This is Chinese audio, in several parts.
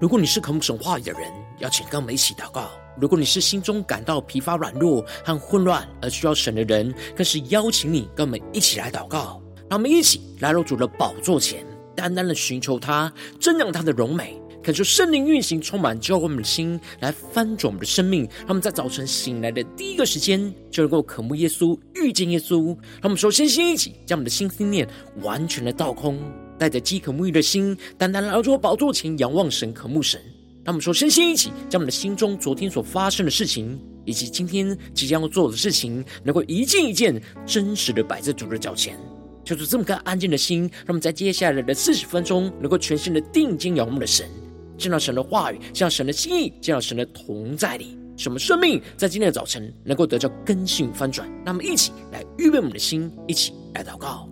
如果你是渴慕神话语的人，邀请跟我们一起祷告；如果你是心中感到疲乏软弱和混乱而需要神的人，更是邀请你跟我们一起来祷告。让我们一起来到主的宝座前，单单的寻求他，瞻仰他的荣美，感受圣灵运行，充满浇灌我们的心，来翻转我们的生命。他们在早晨醒来的第一个时间，就能够渴慕耶稣，遇见耶稣。让我们首先先一起将我们的心思念完全的倒空。带着饥渴沐浴的心，单单来到宝座前仰望神、渴慕神。那我们说，身心一起，将我们的心中昨天所发生的事情，以及今天即将要做的事情，能够一件一件真实的摆在主的脚前。就是这么个安静的心，让我们在接下来的四十分钟，能够全心的定睛仰望的神，见到神的话语，见到神的心意，见到神的同在里，使我们生命在今天的早晨能够得到更新翻转。那么，一起来预备我们的心，一起来祷告。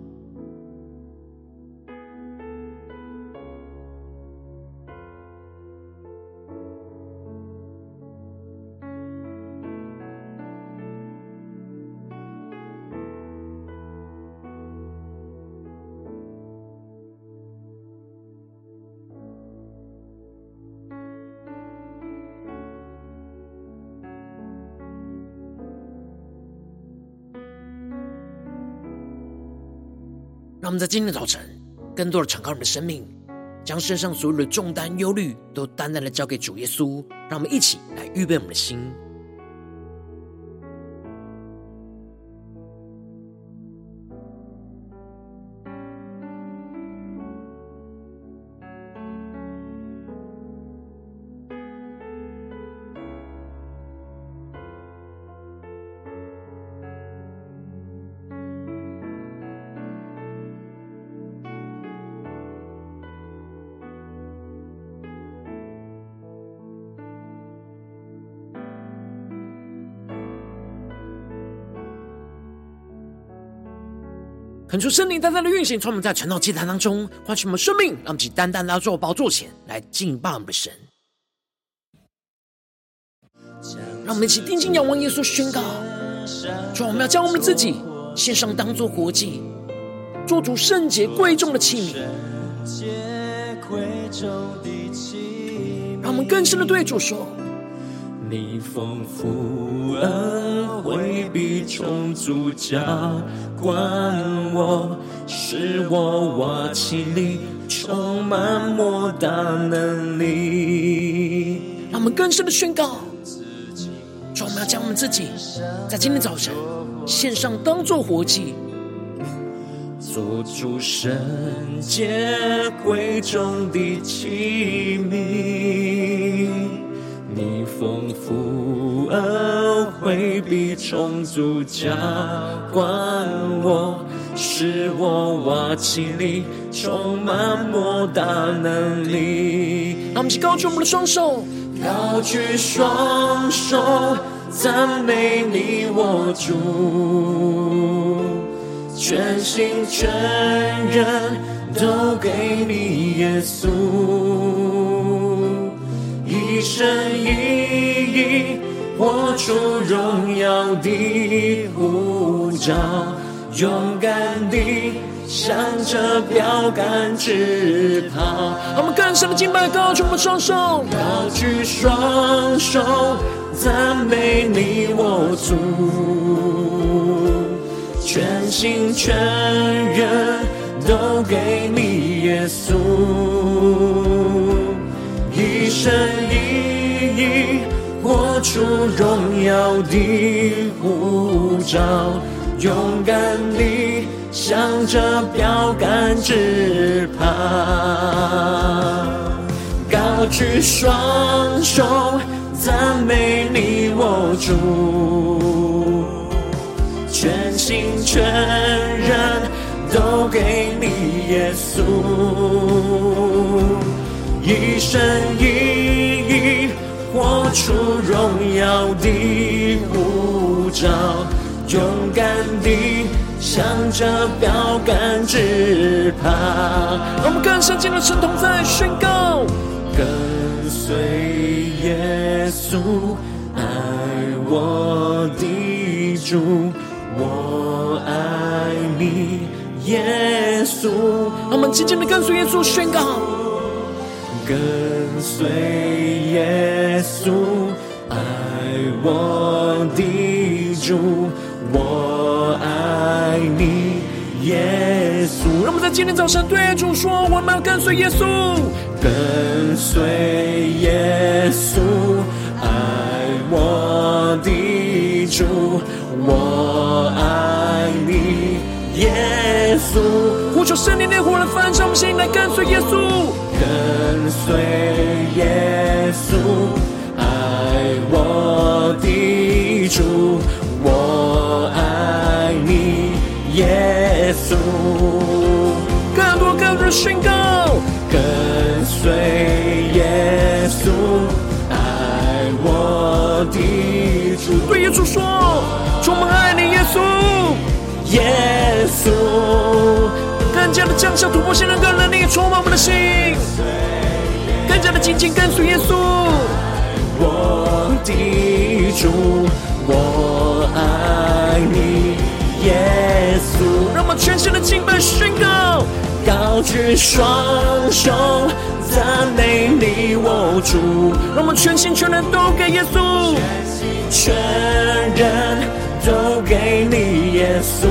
让我们在今天早晨，更多的敞开我们的生命，将身上所有的重担、忧虑，都单单的交给主耶稣。让我们一起来预备我们的心。恳求圣灵单单的运行，从我们在晨祷祭坛当中唤醒我们生命，让我们单单来到宝座前来敬拜我们的神。让我们一起定睛仰望耶稣，宣告：主，我们要将我们自己献上，当作活祭，做主圣洁贵重的器皿。让我们更深的对主说。你丰富恩惠必充足浇灌我，使我瓦器里充满莫大能力。让我们更深的宣告，主，我们要将我们自己在今天早晨献上，当作活祭，做主圣洁贵重的器皿。你丰富恩惠必充足加灌我，使我瓦器里充满莫大能力。让我们去高举我们的双手，高举双手赞美你我主，全心全人都给你耶稣。一生一意活出荣耀的呼召，勇敢地向着标杆直跑。我们更深的敬拜，高举我们双手，高举双手赞美你我主，全心全人都给你耶稣。一生一活出荣耀的护照，勇敢地向着标杆直跑，高举双手赞美你我主，全心全人都给你耶稣。一生一出荣耀的呼召，勇敢地向着标杆直跑。我们更深进入神同在宣告，跟随耶稣，爱我的主，我爱你，耶稣。我们紧紧的跟随耶稣宣告。跟随耶稣，爱我的主，我爱你，耶稣。让我们在今天早晨对主说，我们要跟随耶稣，跟随耶稣，爱我的主，我爱你，耶稣。呼求圣灵的火来焚烧我们心，来跟随耶稣。跟随耶稣，爱我的主，我爱你，耶稣。更多更多的宣告，跟随耶稣，爱我的主。对耶稣说，充满爱你，耶稣，耶稣。加的降下突破性的能力，充满我们的心，更加的紧紧跟随耶稣。我的主，我爱你，耶稣。让我们全新的敬拜宣告，高举双手赞美你，我主。让我们全心全人都给耶稣，全心全人都给你，耶稣。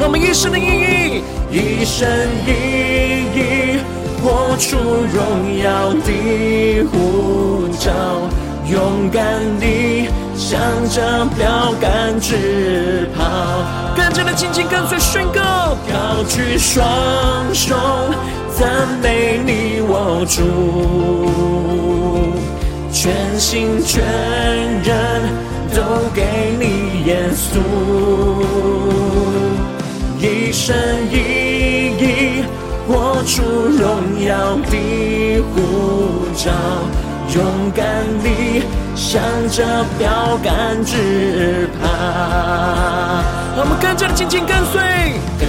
让我们一生的意义。一生意义活出荣耀的呼召，勇敢地向着标杆直跑，跟着的紧紧跟随宣告，高举双手赞美你我主，全心全人都给你稣。一生一意活出荣耀的呼召，勇敢地向着标杆直跑。我们更加的紧紧跟随，跟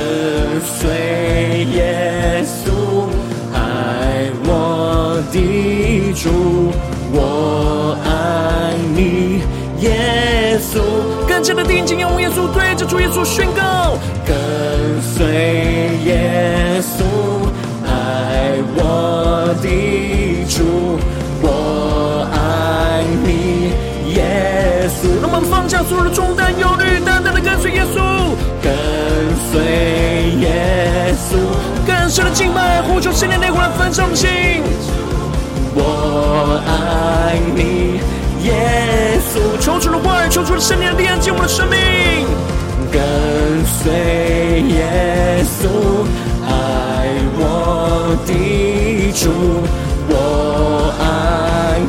随耶稣，爱我的主，我爱你，耶稣。更加的定睛仰望耶稣，对着主耶稣宣告。跟随耶稣，爱我的主，我爱你，耶稣。让我们放下所有的重担、忧虑，单单的跟随耶稣，跟随耶稣，更深的敬拜，呼求圣灵内火来焚烧我们心。我爱你，耶稣。求主的爱，求主的圣灵的力量进我们的生命。跟随耶稣，爱我的主，我爱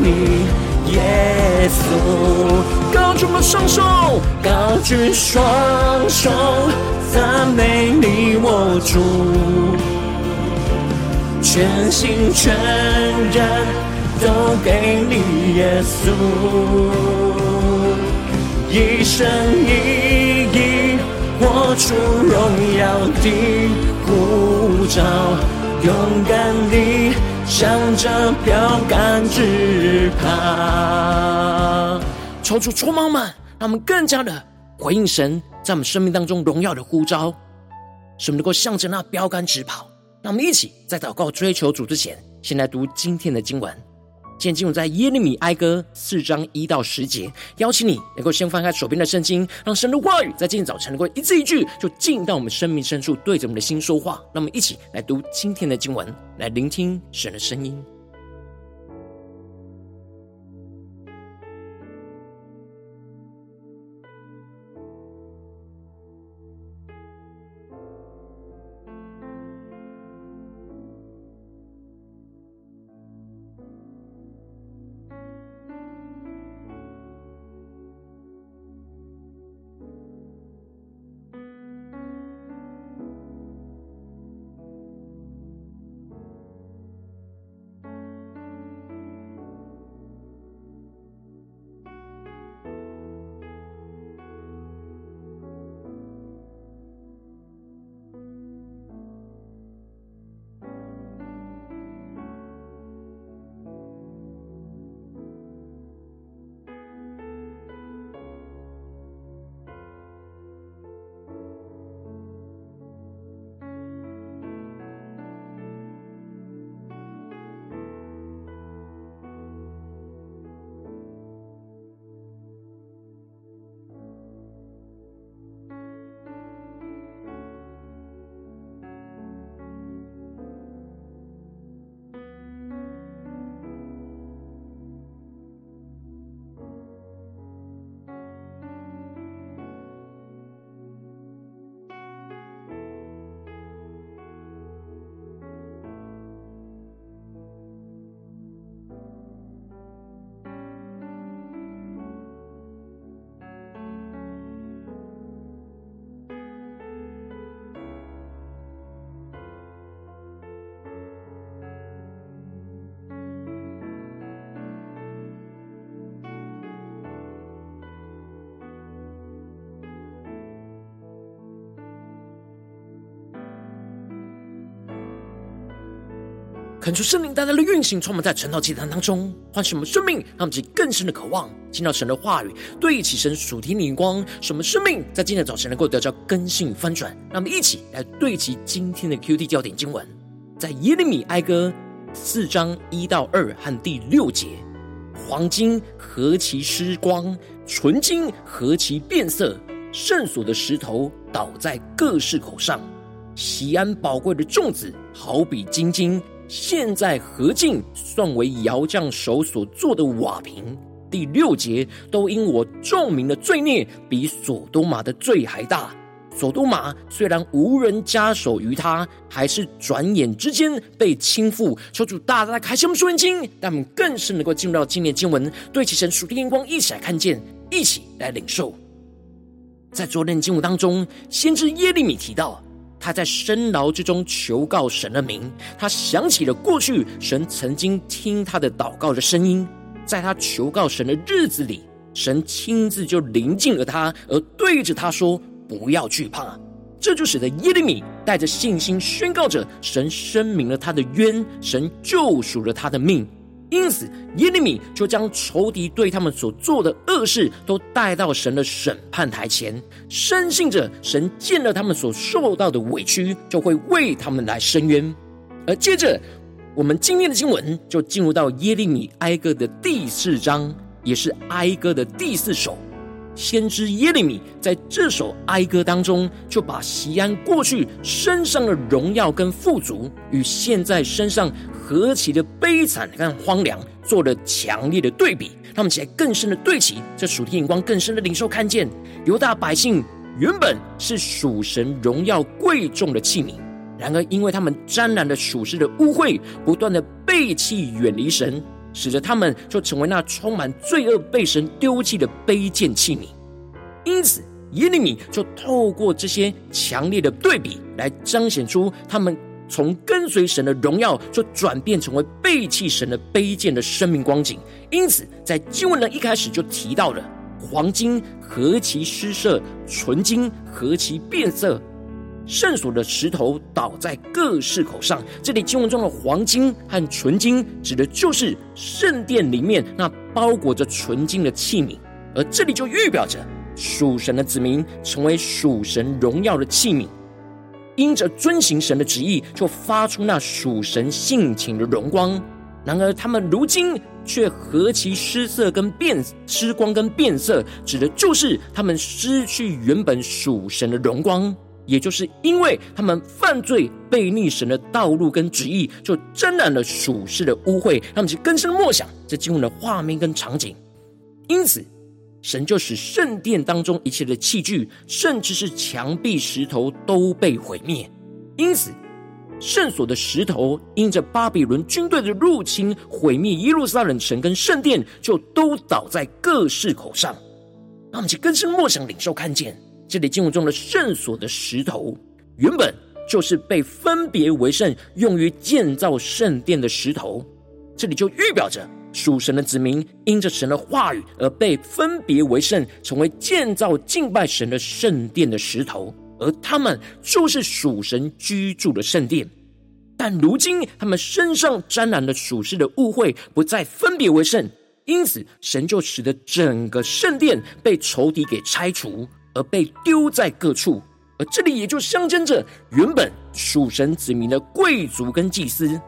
你，耶稣。高举我双手，高举双手，赞美你我主，全心全人都给你耶稣。一生一意活出荣耀的呼召，勇敢地向着标杆直跑。求主充满们，让我们更加的回应神在我们生命当中荣耀的呼召，使我们能够向着那标杆直跑。让我们一起在祷告追求主之前，先来读今天的经文。今天进入在耶利米哀歌四章一到十节，邀请你能够先翻开手边的圣经，让神的话语在今天早晨能够一字一句就进到我们生命深处，对着我们的心说话。让我们一起来读今天的经文，来聆听神的声音。恳求圣灵带来的运行，充满在晨祷祭坛当中，唤醒我们生命，让我们更深的渴望听到神的话语，对齐神属天的眼光，使我们生命在今天早晨能够得到更新翻转。让我们一起来对齐今天的 QT 焦点经文，在耶利米哀歌四章一到二和第六节：黄金何其失光，纯金何其变色，圣所的石头倒在各市口上，锡安宝贵的粽子好比金金。现在何进算为窑匠手所做的瓦瓶？第六节，都因我众民的罪孽比所多玛的罪还大。所多玛虽然无人加手于他，还是转眼之间被倾覆。求主大大开启我们属灵眼睛，让我们更是能够进入到今天经文，对其神属天眼光，一起来看见，一起来领受。在昨天的经文当中，先知耶利米提到。他在深牢之中求告神的名，他想起了过去神曾经听他的祷告的声音，在他求告神的日子里，神亲自就临近了他，而对着他说：“不要惧怕。”这就使得耶利米带着信心宣告着神申明了他的冤，神救赎了他的命。因此，耶利米就将仇敌对他们所做的恶事都带到神的审判台前，深信着神见了他们所受到的委屈，就会为他们来伸冤。而接着，我们今天的经文就进入到耶利米哀歌的第四章，也是哀歌的第四首。先知耶利米在这首哀歌当中，就把锡安过去身上的荣耀跟富足，与现在身上。何其的悲惨跟荒凉，做了强烈的对比，让我们起来更深的对齐这属天眼光，更深的领受看见，犹大百姓原本是属神荣耀贵重的器皿，然而因为他们沾染了属世的污秽，不断的背弃远离神，使得他们就成为那充满罪恶、被神丢弃的卑贱器皿。因此，耶利米就透过这些强烈的对比，来彰显出他们。从跟随神的荣耀，就转变成为背弃神的卑贱的生命光景。因此，在经文的一开始就提到了黄金何其失色，纯金何其变色，圣所的石头倒在各市口上。这里经文中的黄金和纯金，指的就是圣殿里面那包裹着纯金的器皿，而这里就预表着属神的子民成为属神荣耀的器皿。因着遵行神的旨意，就发出那属神性情的荣光。然而，他们如今却何其失色跟变失光跟变色，指的就是他们失去原本属神的荣光。也就是因为他们犯罪背逆神的道路跟旨意，就沾染了属世的污秽，让我们去更深默想这经文的画面跟场景。因此。神就使圣殿当中一切的器具，甚至是墙壁石头都被毁灭。因此，圣所的石头因着巴比伦军队的入侵，毁灭耶路撒冷城跟圣殿，就都倒在各市口上。那我们就更深默想领受看见，这里经文中的圣所的石头，原本就是被分别为圣，用于建造圣殿的石头。这里就预表着。属神的子民因着神的话语而被分别为圣，成为建造敬拜神的圣殿的石头，而他们就是属神居住的圣殿。但如今他们身上沾染了属世的污秽，不再分别为圣，因此神就使得整个圣殿被仇敌给拆除，而被丢在各处。而这里也就象征着原本属神子民的贵族跟祭司。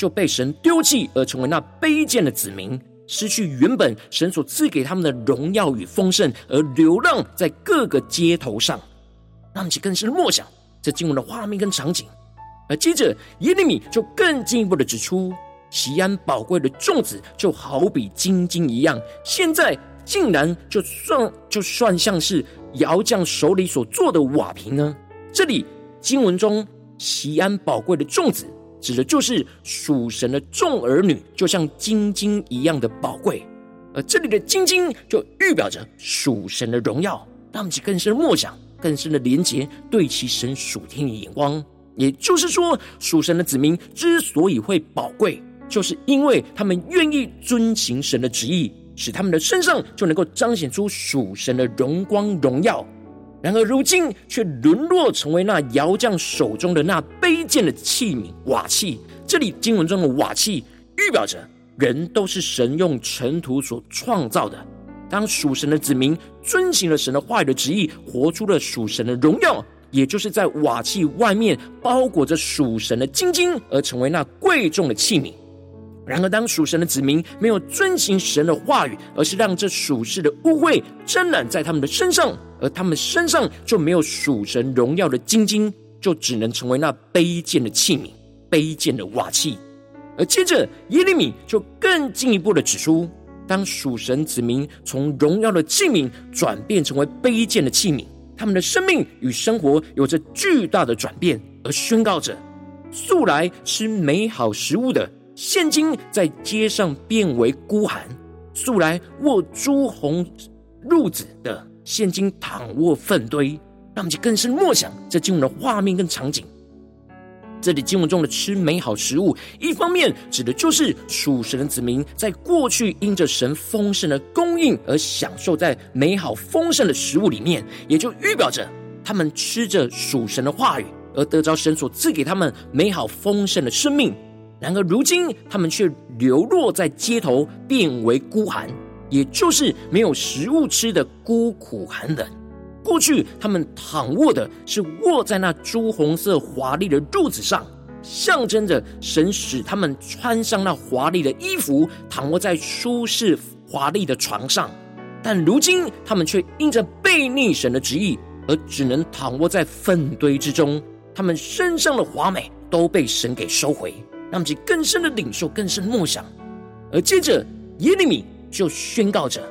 就被神丢弃，而成为那卑贱的子民，失去原本神所赐给他们的荣耀与丰盛，而流浪在各个街头上。让我们更深的默想这经文的画面跟场景。而接着耶利米就更进一步的指出，西安宝贵的粽子就好比金金一样，现在竟然就算就算像是窑匠手里所做的瓦瓶呢？这里经文中西安宝贵的粽子。指的就是属神的众儿女，就像精金一样的宝贵，而这里的精金就预表着属神的荣耀，让我们去更深的默想，更深的连结，对其神属天的眼光。也就是说，属神的子民之所以会宝贵，就是因为他们愿意遵行神的旨意，使他们的身上就能够彰显出属神的荣光荣耀。然而，如今却沦落成为那窑匠手中的那卑贱的器皿瓦器，这里经文中的瓦器，预表着人都是神用尘土所创造的。当属神的子民遵行了神的话语的旨意，活出了属神的荣耀，也就是在瓦器外面包裹着属神的精金，而成为那贵重的器皿。然而，当属神的子民没有遵行神的话语，而是让这属世的污秽沾染在他们的身上，而他们身上就没有属神荣耀的晶晶，就只能成为那卑贱的器皿、卑贱的瓦器。而接着，耶利米就更进一步的指出。当属神子民从荣耀的器皿转变成为卑贱的器皿，他们的生命与生活有着巨大的转变，而宣告着：素来吃美好食物的，现今在街上变为孤寒；素来卧朱红褥子的，现今躺卧粪堆。让我们更深默想这经文的画面跟场景。这里经文中的吃美好食物，一方面指的就是属神的子民在过去因着神丰盛的供应而享受在美好丰盛的食物里面，也就预表着他们吃着属神的话语而得着神所赐给他们美好丰盛的生命。然而如今他们却流落在街头，变为孤寒，也就是没有食物吃的孤苦寒冷。过去，他们躺卧的是卧在那朱红色华丽的褥子上，象征着神使他们穿上那华丽的衣服，躺卧在舒适华丽的床上。但如今，他们却因着悖逆神的旨意，而只能躺卧在粪堆之中。他们身上的华美都被神给收回，让他们更深的领受，更深的默想。而接着，耶利米就宣告着：“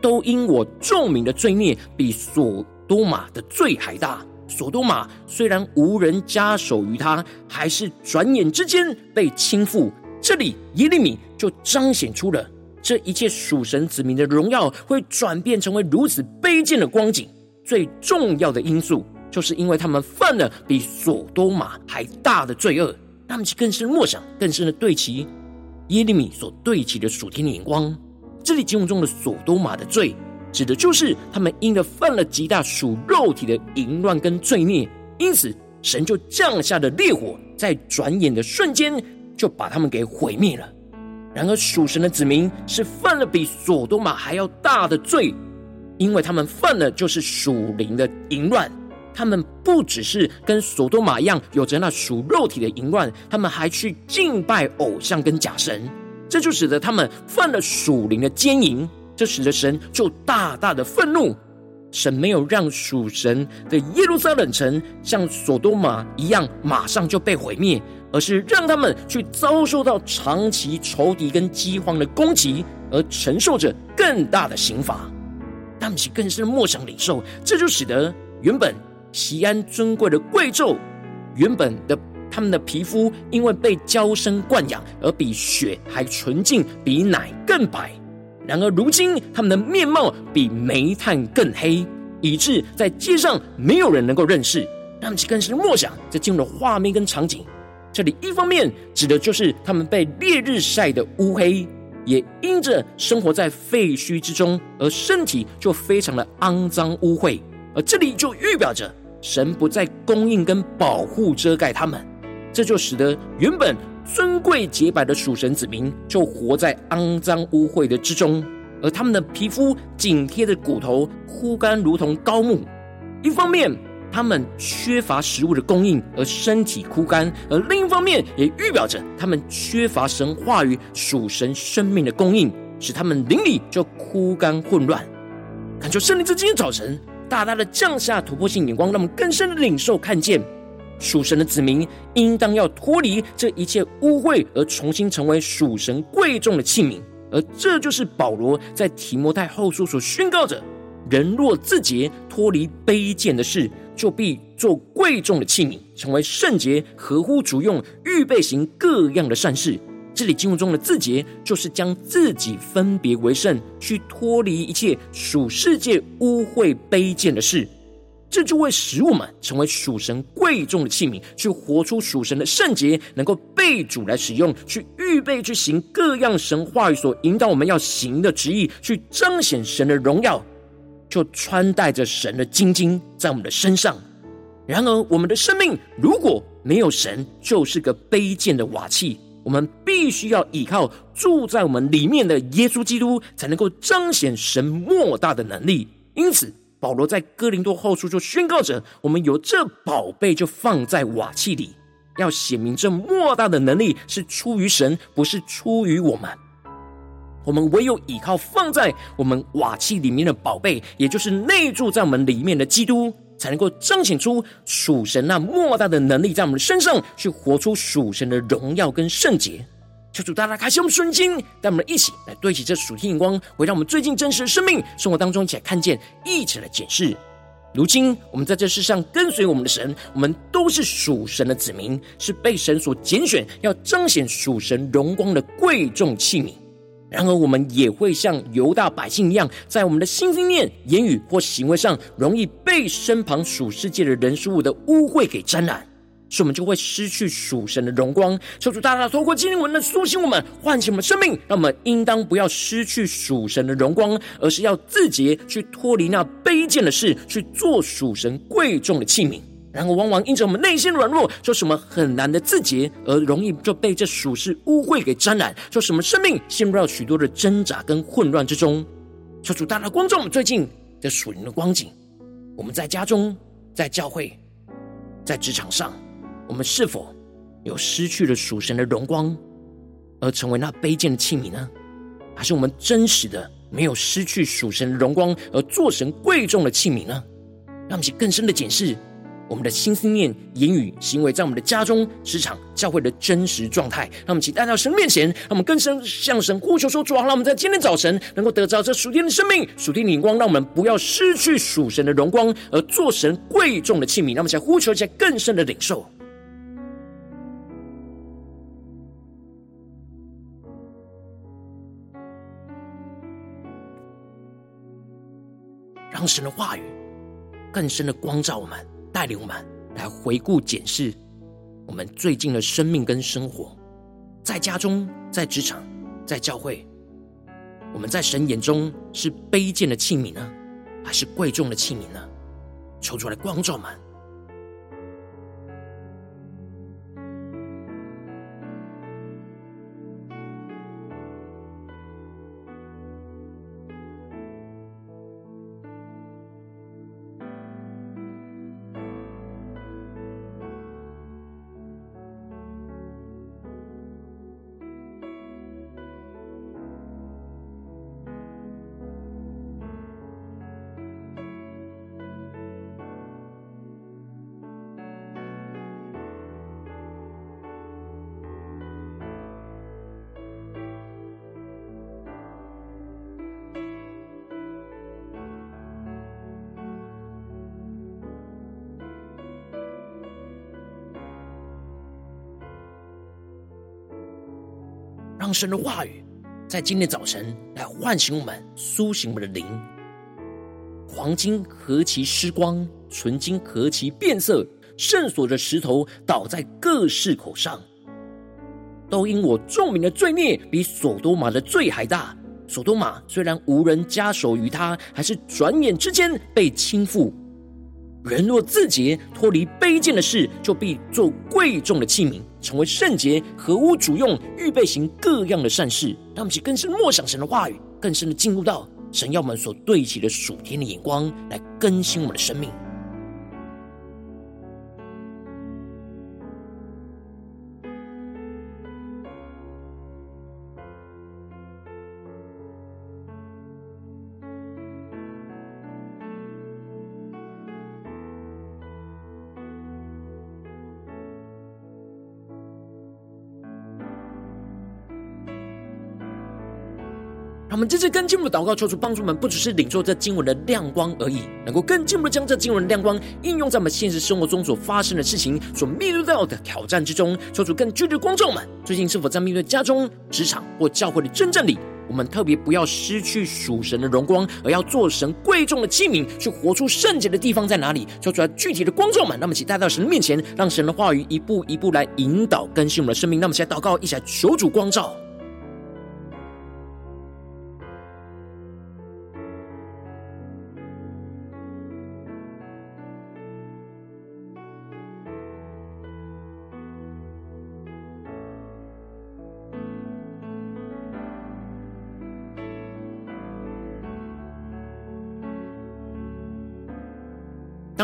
都因我众民的罪孽，比所。”多玛的罪还大，所多玛虽然无人加手于他，还是转眼之间被倾覆。这里耶利米就彰显出了这一切属神子民的荣耀会转变成为如此卑贱的光景。最重要的因素，就是因为他们犯了比所多玛还大的罪恶，他们更深默想，更深的对齐耶利米所对齐的属天的眼光。这里经文中的所多玛的罪。指的就是他们因了犯了极大属肉体的淫乱跟罪孽，因此神就降下的烈火，在转眼的瞬间就把他们给毁灭了。然而属神的子民是犯了比所多玛还要大的罪，因为他们犯了就是属灵的淫乱。他们不只是跟所多玛一样有着那属肉体的淫乱，他们还去敬拜偶像跟假神，这就使得他们犯了属灵的奸淫。这使得神就大大的愤怒，神没有让属神的耶路撒冷城像所多玛一样马上就被毁灭，而是让他们去遭受到长期仇敌跟饥荒的攻击，而承受着更大的刑罚。他们其更是默想领受，这就使得原本西安尊贵的贵胄，原本的他们的皮肤因为被娇生惯养，而比雪还纯净，比奶更白。然而，如今他们的面貌比煤炭更黑，以致在街上没有人能够认识。让他们更是默想这进入的画面跟场景。这里一方面指的就是他们被烈日晒得乌黑，也因着生活在废墟之中，而身体就非常的肮脏污秽。而这里就预表着神不再供应跟保护遮盖他们，这就使得原本。尊贵洁白的属神子民，就活在肮脏污秽的之中，而他们的皮肤紧贴着骨头，枯干如同高木。一方面，他们缺乏食物的供应，而身体枯干；而另一方面，也预表着他们缺乏神话语、属神生命的供应，使他们灵里就枯干混乱。恳求圣灵在今天早晨大大的降下突破性眼光，让我们更深的领受看见。属神的子民应当要脱离这一切污秽，而重新成为属神贵重的器皿。而这就是保罗在提摩太后书所宣告着：人若自洁，脱离卑贱的事，就必做贵重的器皿，成为圣洁，合乎主用，预备行各样的善事。这里经文中的自洁，就是将自己分别为圣，去脱离一切属世界污秽卑贱的事。这就会使我们成为属神贵重的器皿，去活出属神的圣洁，能够被主来使用，去预备去行各样神话语所引导我们要行的旨意，去彰显神的荣耀，就穿戴着神的精金在我们的身上。然而，我们的生命如果没有神，就是个卑贱的瓦器，我们必须要依靠住在我们里面的耶稣基督，才能够彰显神莫大的能力。因此，保罗在哥林多后书就宣告着：我们有这宝贝，就放在瓦器里，要显明这莫大的能力是出于神，不是出于我们。我们唯有依靠放在我们瓦器里面的宝贝，也就是内住在我们里面的基督，才能够彰显出属神那莫大的能力，在我们的身上去活出属神的荣耀跟圣洁。求主大大开启我们顺经，带我们一起来对齐这属天眼光，回到我们最近真实的生命生活当中，一起来看见，一起来检视。如今我们在这世上跟随我们的神，我们都是属神的子民，是被神所拣选，要彰显属神荣光的贵重器皿。然而，我们也会像犹大百姓一样，在我们的心思念、言语或行为上，容易被身旁属世界的人事物的污秽给沾染，所以我们就会失去属神的荣光。求主大大透过经文的苏醒我们，唤醒我们生命，让我们应当不要失去属神的荣光，而是要自己，去脱离那卑贱的事，去做属神贵重的器皿。然而，往往因着我们内心软弱，说什么很难的自洁，而容易就被这属世污秽给沾染，说什么生命陷入到许多的挣扎跟混乱之中。求主大大光照我们最近的属灵的光景。我们在家中、在教会、在职场上，我们是否有失去了属神的荣光，而成为那卑贱的器皿呢？还是我们真实的没有失去属神的荣光，而做神贵重的器皿呢？让我们更深的检视。我们的心思念、言语、行为，在我们的家中、职场、教会的真实状态，让我们期待到神面前，让我们更深向神呼求说：主啊，让我们在今天早晨能够得着这属天的生命、属天的眼光，让我们不要失去属神的荣光，而做神贵重的器皿。让我们想呼求一下更深的领受，让神的话语更深的光照我们。带领我们来回顾检视我们最近的生命跟生活，在家中、在职场、在教会，我们在神眼中是卑贱的器皿呢，还是贵重的器皿呢？求主来光照们。让神的话语在今天早晨来唤醒我们，苏醒我们的灵。黄金何其失光，纯金何其变色，圣所的石头倒在各市口上，都因我众民的罪孽比所多玛的罪还大。所多玛虽然无人加手于他，还是转眼之间被倾覆。人若自洁，脱离卑贱的事，就必做贵重的器皿，成为圣洁，合乎主用，预备行各样的善事。让我们去更深默想神的话语，更深的进入到神要我们所对齐的属天的眼光，来更新我们的生命。们这次更进一步的祷告，求主帮助我们，不只是领受这经文的亮光而已，能够更进一步的将这经文的亮光应用在我们现实生活中所发生的事情、所面对到的挑战之中。求主更具体的光照们，最近是否在面对家中、职场或教会的真正里，我们特别不要失去属神的荣光，而要做神贵重的器皿，去活出圣洁的地方在哪里？求主来具体的光照们，那么请带到神的面前，让神的话语一步一步来引导更新我们的生命。那么现在祷告，一起来求主光照。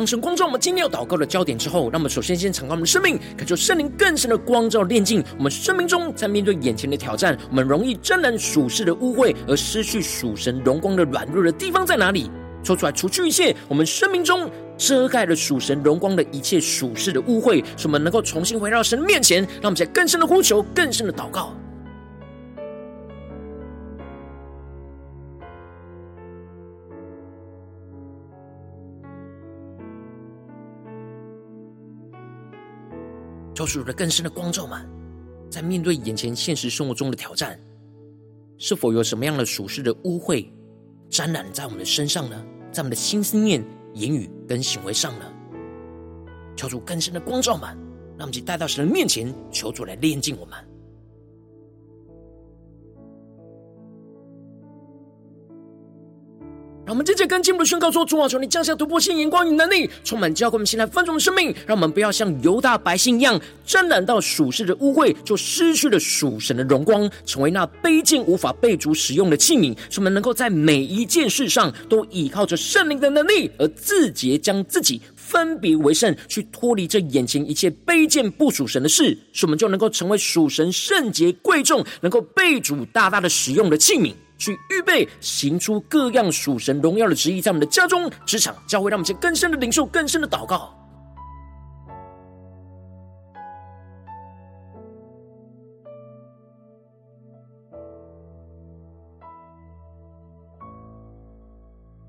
当神光照我们今天要祷告的焦点之后，让我们首先先敞开我们的生命，感受圣灵更深的光照炼净我们生命中，在面对眼前的挑战，我们容易沾染属世的污秽而失去属神荣光的软弱的地方在哪里？抽出来，除去一切我们生命中遮盖了属神荣光的一切属世的污秽，使我们能够重新回到神面前，让我们在更深的呼求、更深的祷告。求主的更深的光照们，在面对眼前现实生活中的挑战，是否有什么样的属世的污秽沾染在我们的身上呢？在我们的心思念、言语跟行为上呢？求主更深的光照们，让我们去带到神的面前，求主来炼净我们。我们接着跟进步的宣告说：主啊，求你降下突破性眼光与能力，充满教会我们现在分众的生命，让我们不要像犹大百姓一样，沾染到属世的污秽，就失去了属神的荣光，成为那卑贱无法被主使用的器皿。使我们能够在每一件事上都依靠着圣灵的能力，而自洁将自己分别为圣，去脱离这眼前一切卑贱不属神的事，使我们就能够成为属神圣洁贵重，能够被主大大的使用的器皿。去预备行出各样属神荣耀的旨意，在我们的家中、职场、教会，让我们去更深的领受、更深的祷告。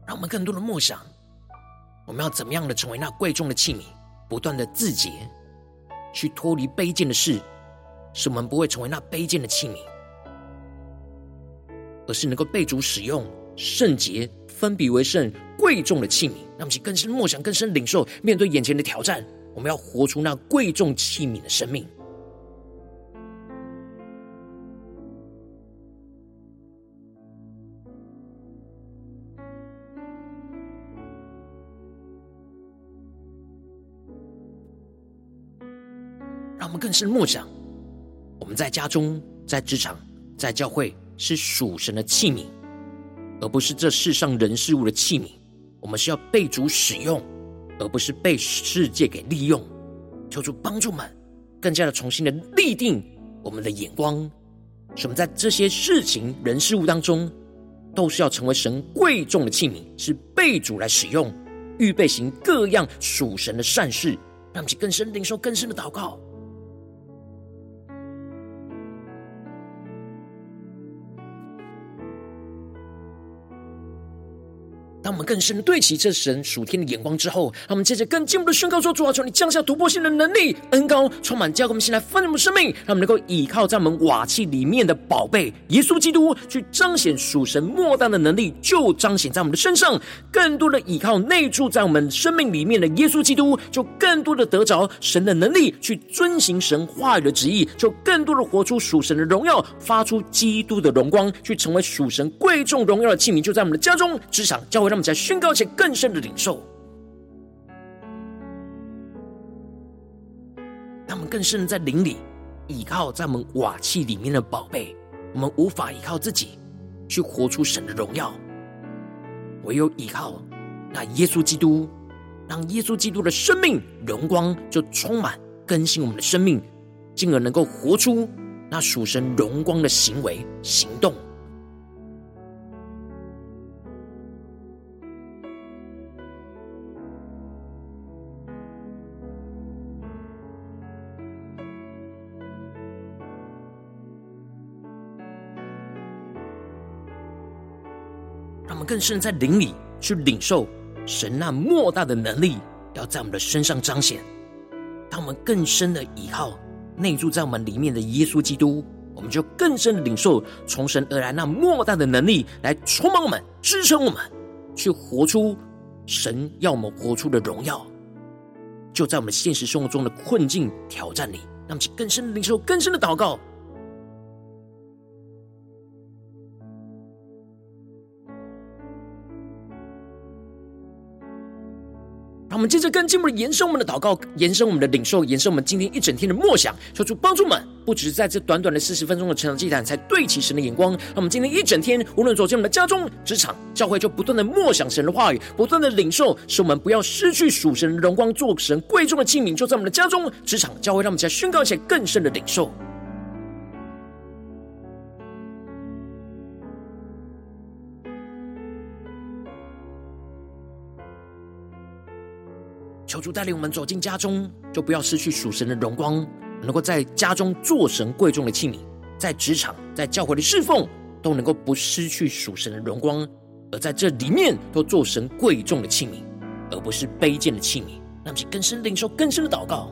让我们更多的默想，我们要怎么样的成为那贵重的器皿，不断的自洁，去脱离卑贱的事，使我们不会成为那卑贱的器皿。而是能够被主使用、圣洁、分别为圣、贵重的器皿，让我们去更深默想、更深领受。面对眼前的挑战，我们要活出那贵重器皿的生命。让我们更深默想，我们在家中、在职场、在教会。是属神的器皿，而不是这世上人事物的器皿。我们是要被主使用，而不是被世界给利用。求主帮助们，更加的重新的立定我们的眼光，使我们在这些事情、人事物当中，都是要成为神贵重的器皿，是被主来使用，预备行各样属神的善事，让其更深领受更深的祷告。当我们更深的对齐这神属天的眼光之后，让我们接着更进一步的宣告说：主啊，求你降下突破性的能力、恩膏，充满教会我们现在丰盛的生命，让我们能够倚靠在我们瓦器里面的宝贝耶稣基督，去彰显属神莫大的能力，就彰显在我们的身上。更多的倚靠内住在我们生命里面的耶稣基督，就更多的得着神的能力，去遵行神话语的旨意，就更多的活出属神的荣耀，发出基督的荣光，去成为属神贵重荣耀的器皿，就在我们的家中、职场、教会。让我在宣告前更深的领受，他们更深的在灵里倚靠在我们瓦器里面的宝贝，我们无法依靠自己去活出神的荣耀，唯有依靠那耶稣基督，让耶稣基督的生命荣光就充满更新我们的生命，进而能够活出那属神荣光的行为行动。更深在灵里去领受神那莫大的能力，要在我们的身上彰显。当我们更深的依靠内住在我们里面的耶稣基督，我们就更深的领受从神而来那莫大的能力，来充满我们、支撑我们，去活出神要我们活出的荣耀。就在我们现实生活中的困境挑战里，让我们更深的领受、更深的祷告。我们接着更进一步的延伸我们的祷告，延伸我们的领受，延伸我们今天一整天的默想，求主帮助们，不只是在这短短的四十分钟的成长祭坛，才对齐神的眼光。让我们今天一整天，无论走进我们的家中、职场、教会，就不断的默想神的话语，不断的领受，使我们不要失去属神的荣光，做神贵重的器皿，就在我们的家中、职场、教会，让我们再宣告一些更深的领受。主带领我们走进家中，就不要失去属神的荣光，能够在家中做神贵重的器皿，在职场、在教会的侍奉，都能够不失去属神的荣光，而在这里面都做神贵重的器皿，而不是卑贱的器皿。让我们更深领受、更深的祷告。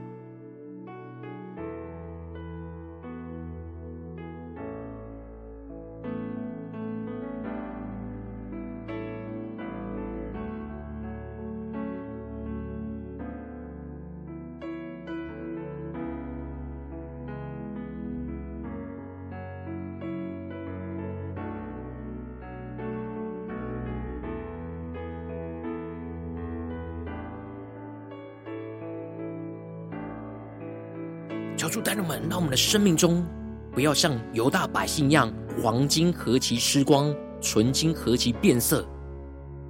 求主带领我们，让我们的生命中不要像犹大百姓一样，黄金何其失光，纯金何其变色。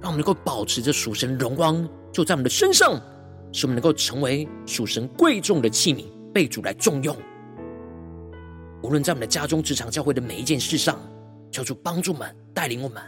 让我们能够保持着属神荣光，就在我们的身上，使我们能够成为属神贵重的器皿，被主来重用。无论在我们的家中、职场、教会的每一件事上，求主帮助我们，带领我们。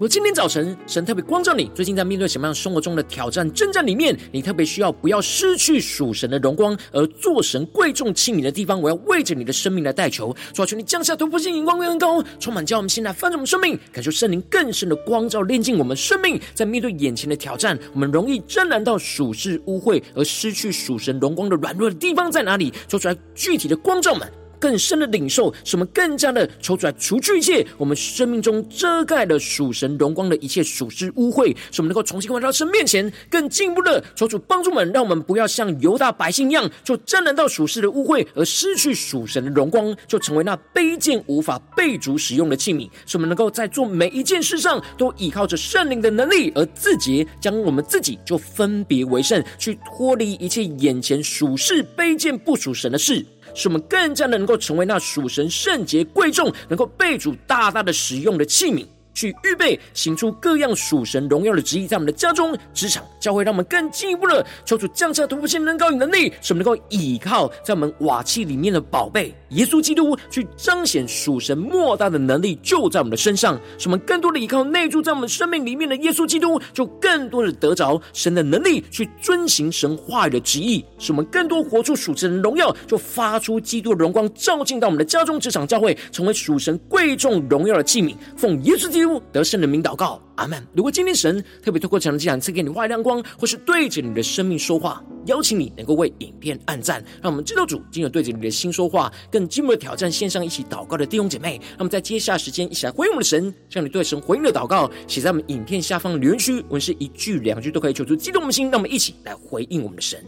如果今天早晨，神特别光照你，最近在面对什么样生活中的挑战、征战里面，你特别需要不要失去属神的荣光，而做神贵重器皿的地方，我要为着你的生命来代求，主啊，求你降下突破性、眼光更高，充满叫我们现在翻转我们生命，感受圣灵更深的光照，炼净我们生命，在面对眼前的挑战，我们容易沾染到属世污秽而失去属神荣光的软弱的地方在哪里？说出来具体的光照们。更深的领受，使我们更加的求主来除去一切我们生命中遮盖了属神荣光的一切属世污秽，使我们能够重新回到神面前，更进一步的求主帮助们，让我们不要像犹大百姓一样，就沾染到属世的污秽而失去属神的荣光，就成为那卑贱无法被主使用的器皿。使我们能够在做每一件事上都依靠着圣灵的能力而自洁，将我们自己就分别为圣，去脱离一切眼前属世卑贱不属神的事。使我们更加的能够成为那属神圣洁贵重、能够被主大大的使用的器皿。去预备行出各样属神荣耀的旨意，在我们的家中、职场、教会，让我们更进一步的求主降下突破性能高与能力，使我们能够倚靠在我们瓦器里面的宝贝耶稣基督，去彰显属神莫大的能力，就在我们的身上。使我们更多的依靠内住在我们生命里面的耶稣基督，就更多的得着神的能力，去遵行神话语的旨意。使我们更多活出属神的荣耀，就发出基督的荣光，照进到我们的家中、职场、教会，成为属神贵重荣耀的器皿，奉耶稣基督得胜的名祷告，阿门。如果今天神特别透过讲的讲坛赐给你外亮光，或是对着你的生命说话，邀请你能够为影片按赞，让我们知道主今日对着你的心说话，更进一步的挑战线上一起祷告的弟兄姐妹。那么在接下时间，一起来回应我们的神，向你对神回应的祷告写在我们影片下方留言区，无论是一句两句都可以，求出激动我们的心，让我们一起来回应我们的神。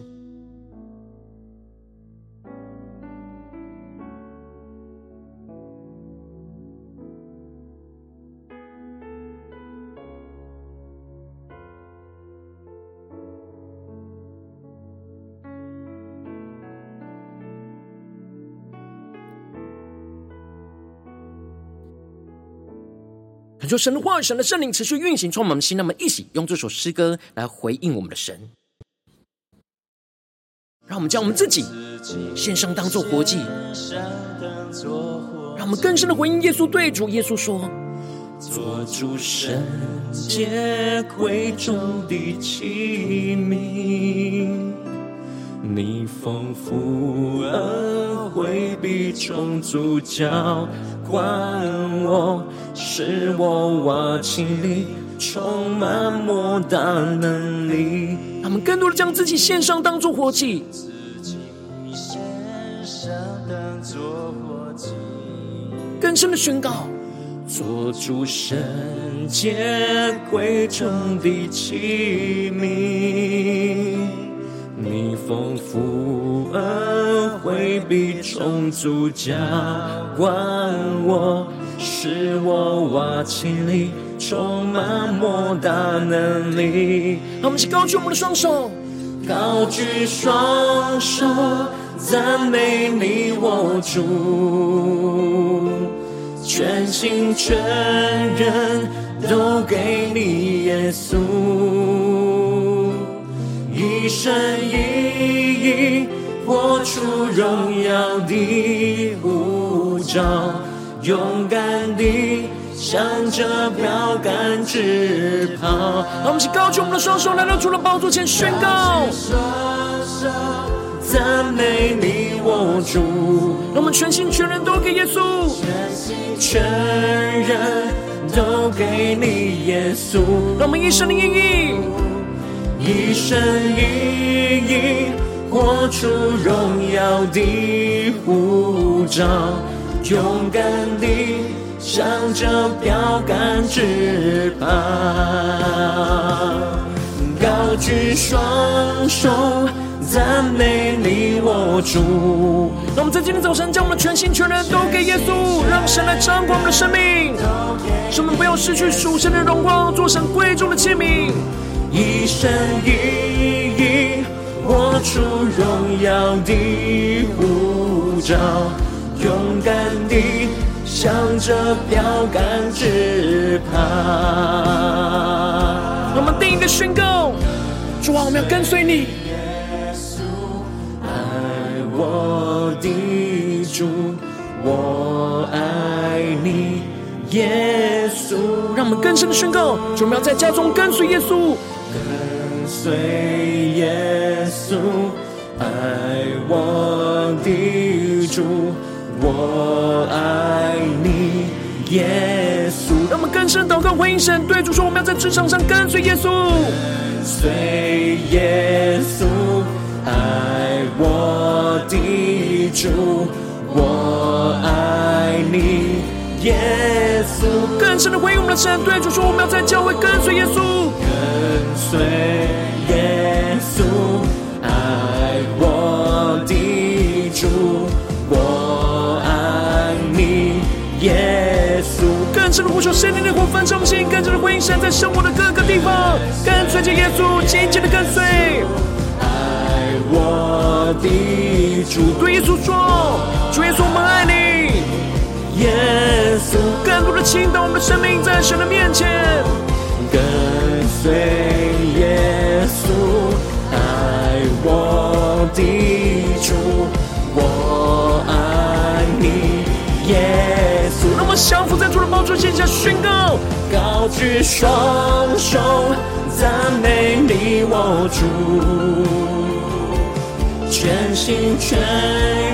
恳求神的话语、神的圣灵持续运行，充满我们心。那么，一起用这首诗歌来回应我们的神，让我们将我们自己献上，当作活祭，让我们更深的回应耶稣。对主耶稣说：“做主圣洁贵重的器皿，你丰富恩惠必充足浇灌我，使我瓦器里充满莫大能力。他们更多的将自己献上，当作活祭。更深的宣告，做主圣洁贵重的器皿，你丰富恩惠必充足浇灌我，使我瓦器里充满莫大能力。让我们一起高举我们的双手，高举双手。赞美你，我主，全心全人都给你，耶稣，一生一意活出荣耀的护照，勇敢地向着标杆直跑。让我们一起高举我们的双手，来到主的宝座前宣告。赞美你，我主，让我们全心全人都给耶稣，全心全人都给你，耶稣。让我们一生一意，一生一意活出荣耀的护照，勇敢地向着标杆直跑，高举双手。赞美你，我主。让我们在今天早晨将我们的全心全人都给耶稣，让神来掌管我们的生命，使我们不要失去属神的荣光，做神贵重的器皿。一生一意活出荣耀的护照，勇敢地向着标杆直跑。让我们定义的宣告：主啊，我们要跟随你。耶稣，爱我的主，我爱你，耶稣。让我们更深的宣告，就我们要在家中跟随耶稣，跟随耶稣，爱我的主，我爱你，耶稣。让我们更深祷告回应神，对主说，我们要在职场上跟随耶稣，跟随耶稣。爱我的主，我爱你，耶稣。更深的回应我们的神，对主说，我们要在教会跟随耶稣，跟随求圣灵的火焚烧我们心，更深的回应神，在生活的各个地方，跟随着耶稣，紧紧的跟随。爱我的主，对耶稣说：“主耶稣，我们爱你。”耶稣，更多的倾倒我们的生命在神的面前，跟随耶稣，爱我的主，我爱你，耶。们降服在主的宝座前下宣告，高举双手赞美你，我主。全心全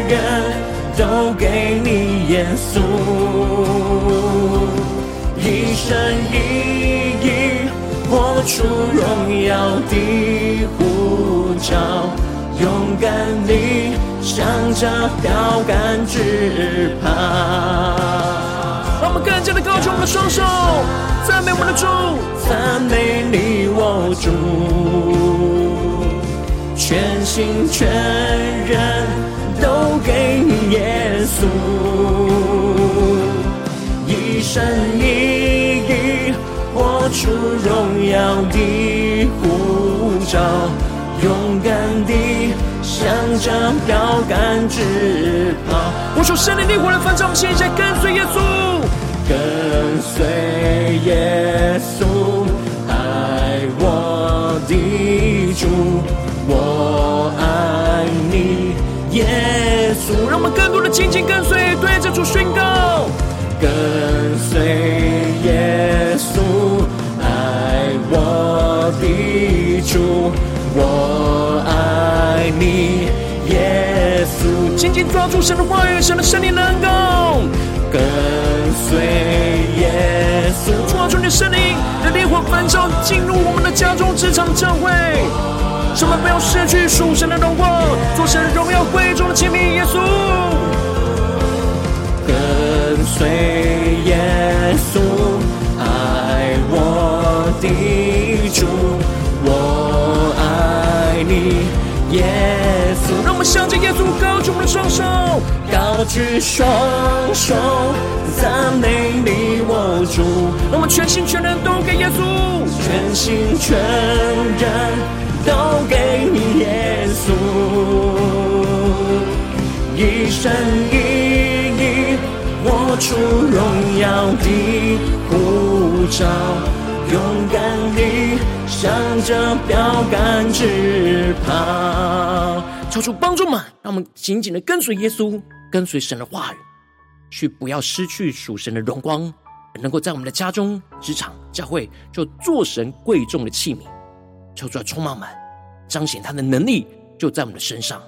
人都给你，耶稣，一生一意活出荣耀的呼召，勇敢地向着标杆直跑。让我们更加的高举我们的双手，赞美我们的主，赞美你，我主。全心全人都给你，耶稣，一生一意活出荣耀的护照，勇敢地向着标杆直跑。我说圣灵的火来焚烧，我们现在跟随耶稣，跟随耶稣，爱我的主。我爱你，耶稣。让我们更多的紧紧跟随，对着主宣告，跟随耶稣，爱我的主，我爱你耶稣，紧紧抓住神的话语，神的圣灵能够跟随耶稣。抓住你的圣灵，让烈火焚烧进入我们的家中、职场、教会，使我们不要失去属神的荣光，做神荣耀贵重的器皿。耶稣，跟随高举双手，赞美你我主。让我们全心全人都给耶稣，全心全人都给你耶稣，一生一意我出荣耀的呼召，勇敢地。向着标杆直跑，求主帮助们，让我们紧紧的跟随耶稣，跟随神的话语，去不要失去属神的荣光，能够在我们的家中、职场、教会，就做神贵重的器皿。求主来充满满，彰显他的能力，就在我们的身上。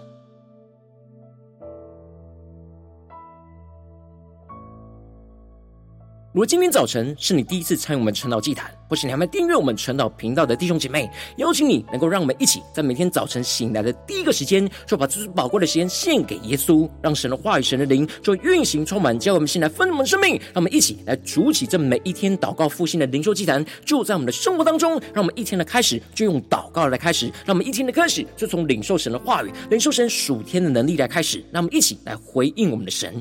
如果今天早晨是你第一次参与我们晨祷祭坛，或是你还没订阅我们晨祷频道的弟兄姐妹，邀请你能够让我们一起在每天早晨醒来的第一个时间，就把这最宝贵的时间献给耶稣，让神的话语、神的灵就运行充满，叫我们先来分我们生命，让我们一起来筑起这每一天祷告复兴的灵修祭坛，就在我们的生活当中，让我们一天的开始就用祷告来开始，让我们一天的开始就从领受神的话语、领受神属天的能力来开始，让我们一起来回应我们的神。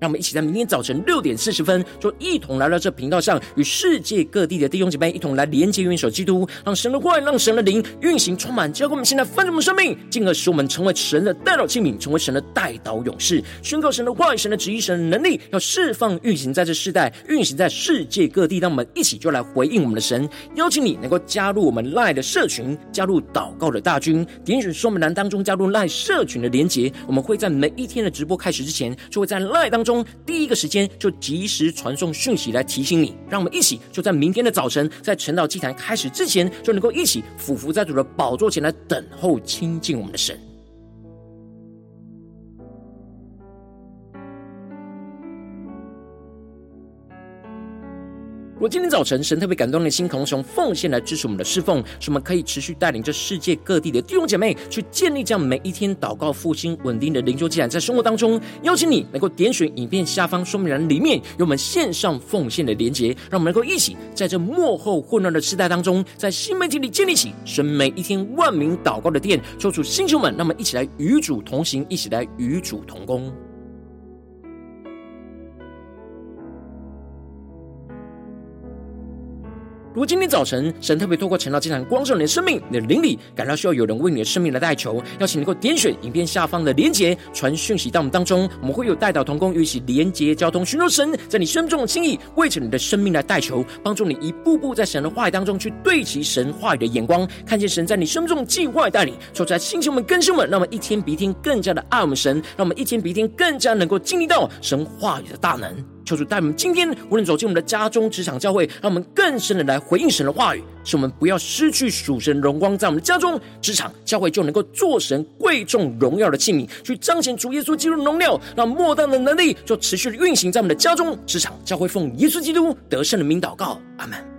让我们一起在明天早晨六点四十分，就一同来到这频道上，与世界各地的弟兄姐妹一同来连接、元首基督，让神的话、让神的灵运行充满，教给我们现在丰盛的生命，进而使我们成为神的代祷器皿，成为神的代祷勇士，宣告神的话语、神的旨意、神的能力，要释放、运行在这世代，运行在世界各地。让我们一起就来回应我们的神，邀请你能够加入我们 LINE 的社群，加入祷告的大军，点选说明栏当中加入 LINE 社群的连接，我们会在每一天的直播开始之前，就会在 LINE 当中第一个时间。就及时传送讯息来提醒你，让我们一起就在明天的早晨，在晨祷祭坛开始之前，就能够一起俯伏在主的宝座前来等候亲近我们的神。我今天早晨，神特别感动的心，渴望从奉献来支持我们的侍奉，使我们可以持续带领着世界各地的弟兄姐妹去建立这样每一天祷告复兴稳定的灵修祭坛，在生活当中，邀请你能够点选影片下方说明栏里面有我们线上奉献的连结，让我们能够一起在这幕后混乱的时代当中，在新媒体里建立起神每一天万名祷告的殿，抽出星球们，让我们一起来与主同行，一起来与主同工。如果今天早晨神特别透过晨祷祭坛光照你的生命，你的灵里感到需要有人为你的生命来代求，邀请你能够点选影片下方的连结，传讯息到我们当中，我们会有代祷同工与一起连结交通，寻求神在你生命中的心意，为着你的生命来代求，帮助你一步步在神的话语当中去对齐神话语的眼光，看见神在你生命中的计划带领，说在星球们更新们，让我们一天比一天更加的爱我们神，让我们一天比一天更加能够经历到神话语的大能。求主带我们今天无论走进我们的家中、职场、教会，让我们更深的来回应神的话语，使我们不要失去属神荣光，在我们的家中、职场、教会就能够做神贵重荣耀的器皿，去彰显主耶稣基督的荣耀，让莫大的能力就持续的运行在我们的家中、职场、教会，奉耶稣基督得胜的名祷告，阿门。